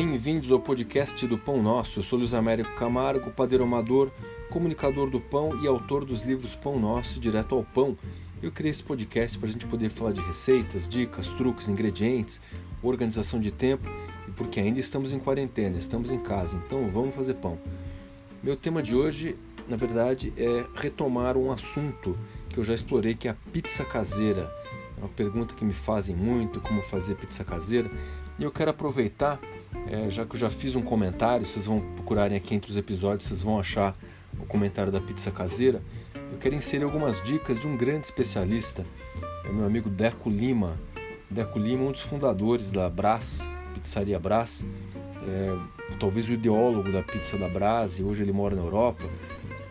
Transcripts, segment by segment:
Bem-vindos ao podcast do Pão Nosso. Eu sou Luiz Américo Camargo, padeiro amador, comunicador do pão e autor dos livros Pão Nosso Direto ao Pão. Eu criei esse podcast para a gente poder falar de receitas, dicas, truques, ingredientes, organização de tempo e porque ainda estamos em quarentena, estamos em casa, então vamos fazer pão. Meu tema de hoje, na verdade, é retomar um assunto que eu já explorei, que é a pizza caseira. É uma pergunta que me fazem muito, como fazer pizza caseira. E eu quero aproveitar é, já que eu já fiz um comentário, vocês vão procurarem aqui entre os episódios, vocês vão achar o comentário da pizza caseira. Eu quero inserir algumas dicas de um grande especialista, é meu amigo Deco Lima. Deco Lima, um dos fundadores da Brás, Pizzaria Brás, é, talvez o ideólogo da pizza da Brás, e hoje ele mora na Europa,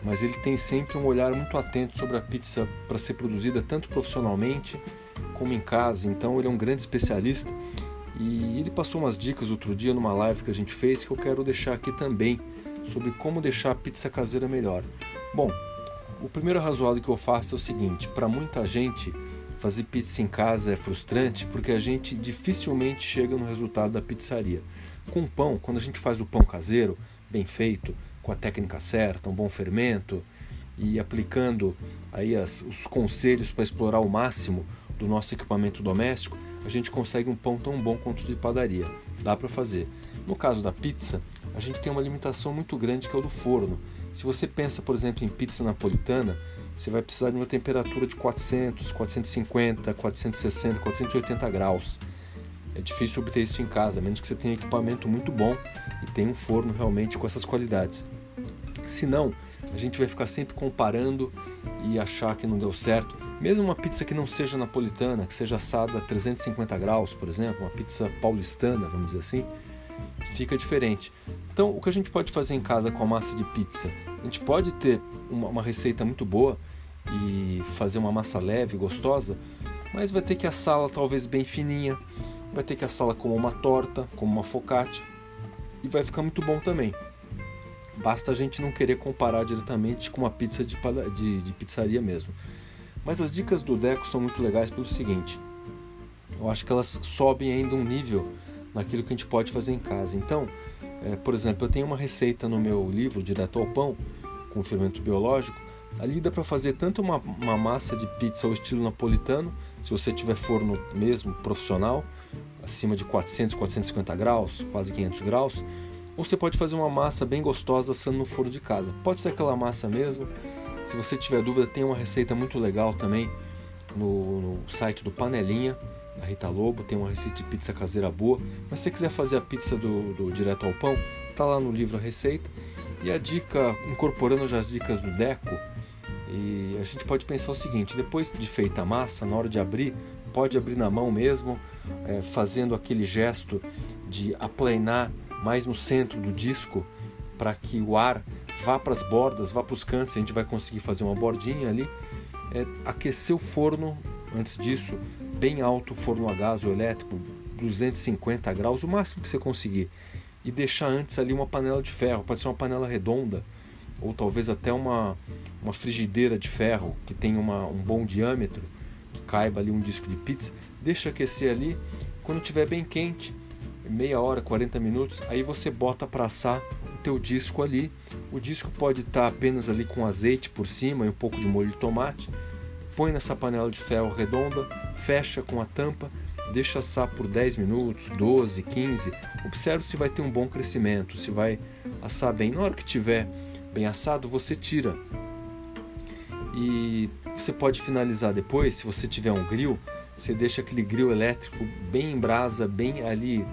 mas ele tem sempre um olhar muito atento sobre a pizza para ser produzida tanto profissionalmente como em casa. Então ele é um grande especialista e ele passou umas dicas outro dia numa live que a gente fez que eu quero deixar aqui também sobre como deixar a pizza caseira melhor. Bom, o primeiro razoado que eu faço é o seguinte: para muita gente, fazer pizza em casa é frustrante porque a gente dificilmente chega no resultado da pizzaria. Com pão, quando a gente faz o pão caseiro, bem feito, com a técnica certa, um bom fermento e aplicando aí as, os conselhos para explorar o máximo do nosso equipamento doméstico, a gente consegue um pão tão bom quanto de padaria. Dá para fazer. No caso da pizza, a gente tem uma limitação muito grande que é o do forno. Se você pensa, por exemplo, em pizza napolitana, você vai precisar de uma temperatura de 400, 450, 460, 480 graus. É difícil obter isso em casa, a menos que você tenha equipamento muito bom e tenha um forno realmente com essas qualidades. Se não, a gente vai ficar sempre comparando e achar que não deu certo. Mesmo uma pizza que não seja napolitana, que seja assada a 350 graus, por exemplo, uma pizza paulistana, vamos dizer assim, fica diferente. Então, o que a gente pode fazer em casa com a massa de pizza? A gente pode ter uma, uma receita muito boa e fazer uma massa leve, gostosa, mas vai ter que assá-la talvez bem fininha, vai ter que assá-la como uma torta, como uma focaccia, e vai ficar muito bom também. Basta a gente não querer comparar diretamente com uma pizza de, de, de pizzaria mesmo. Mas as dicas do Deco são muito legais pelo seguinte: eu acho que elas sobem ainda um nível naquilo que a gente pode fazer em casa. Então, é, por exemplo, eu tenho uma receita no meu livro Direto ao Pão, com fermento biológico. Ali dá para fazer tanto uma, uma massa de pizza ao estilo napolitano, se você tiver forno mesmo profissional, acima de 400, 450 graus, quase 500 graus, ou você pode fazer uma massa bem gostosa assando no forno de casa. Pode ser aquela massa mesmo, se você tiver dúvida, tem uma receita muito legal também no, no site do Panelinha, da Rita Lobo, tem uma receita de pizza caseira boa. Mas se você quiser fazer a pizza do, do direto ao pão, tá lá no livro a receita. E a dica, incorporando já as dicas do Deco, e a gente pode pensar o seguinte: depois de feita a massa, na hora de abrir, pode abrir na mão mesmo, é, fazendo aquele gesto de aplanar mais no centro do disco para que o ar vá para as bordas, vá para os cantos, a gente vai conseguir fazer uma bordinha ali. É, aquecer o forno antes disso, bem alto, forno a gás ou elétrico, 250 graus, o máximo que você conseguir. E deixar antes ali uma panela de ferro, pode ser uma panela redonda, ou talvez até uma, uma frigideira de ferro que tenha uma, um bom diâmetro, que caiba ali um disco de pizza. Deixa aquecer ali, quando estiver bem quente, meia hora, 40 minutos, aí você bota para assar teu disco ali. O disco pode estar tá apenas ali com azeite por cima e um pouco de molho de tomate. Põe nessa panela de ferro redonda, fecha com a tampa, deixa assar por 10 minutos, 12, 15. Observe se vai ter um bom crescimento, se vai assar bem. Na hora que tiver bem assado, você tira. E você pode finalizar depois, se você tiver um grill, você deixa aquele grill elétrico bem em brasa, bem ali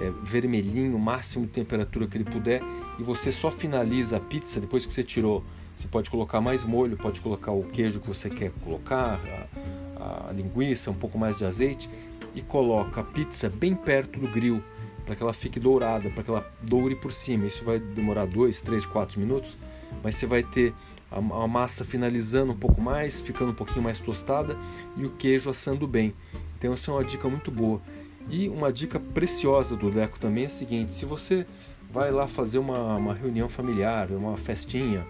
é, vermelhinho, máximo de temperatura que ele puder, e você só finaliza a pizza depois que você tirou. Você pode colocar mais molho, pode colocar o queijo que você quer colocar, a, a linguiça, um pouco mais de azeite, e coloca a pizza bem perto do grill, para que ela fique dourada, para que ela doure por cima. Isso vai demorar 2, 3, 4 minutos, mas você vai ter a, a massa finalizando um pouco mais, ficando um pouquinho mais tostada e o queijo assando bem. Então, essa é uma dica muito boa. E uma dica preciosa do Deco também é a seguinte: se você vai lá fazer uma, uma reunião familiar, uma festinha,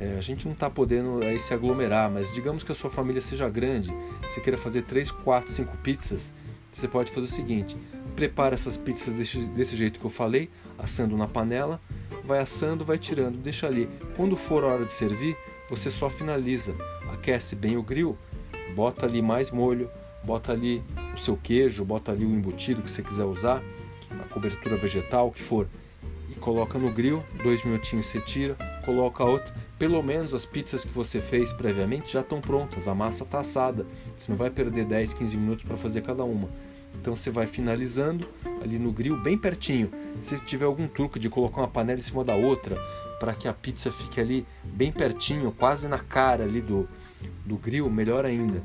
é, a gente não está podendo aí se aglomerar, mas digamos que a sua família seja grande, você queira fazer 3, 4, 5 pizzas, você pode fazer o seguinte: prepara essas pizzas desse, desse jeito que eu falei, assando na panela, vai assando, vai tirando, deixa ali. Quando for a hora de servir, você só finaliza, aquece bem o grill, bota ali mais molho, bota ali o seu queijo, bota ali o embutido que você quiser usar, a cobertura vegetal, o que for, coloca no grill, dois minutinhos você tira, coloca outra. Pelo menos as pizzas que você fez previamente já estão prontas, a massa está assada. Você não vai perder 10, 15 minutos para fazer cada uma. Então você vai finalizando ali no grill bem pertinho. Se tiver algum truque de colocar uma panela em cima da outra para que a pizza fique ali bem pertinho, quase na cara ali do, do grill, melhor ainda.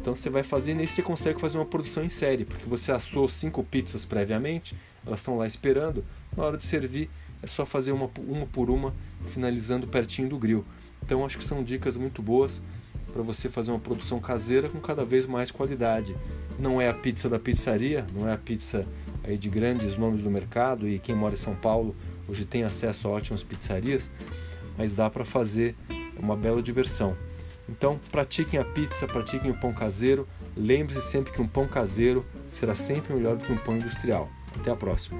Então você vai fazendo e você consegue fazer uma produção em série, porque você assou cinco pizzas previamente, elas estão lá esperando. Na hora de servir, é só fazer uma, uma por uma, finalizando pertinho do grill. Então acho que são dicas muito boas para você fazer uma produção caseira com cada vez mais qualidade. Não é a pizza da pizzaria, não é a pizza aí de grandes nomes do mercado e quem mora em São Paulo hoje tem acesso a ótimas pizzarias, mas dá para fazer uma bela diversão. Então, pratiquem a pizza, pratiquem o pão caseiro. Lembre-se sempre que um pão caseiro será sempre melhor do que um pão industrial. Até a próxima.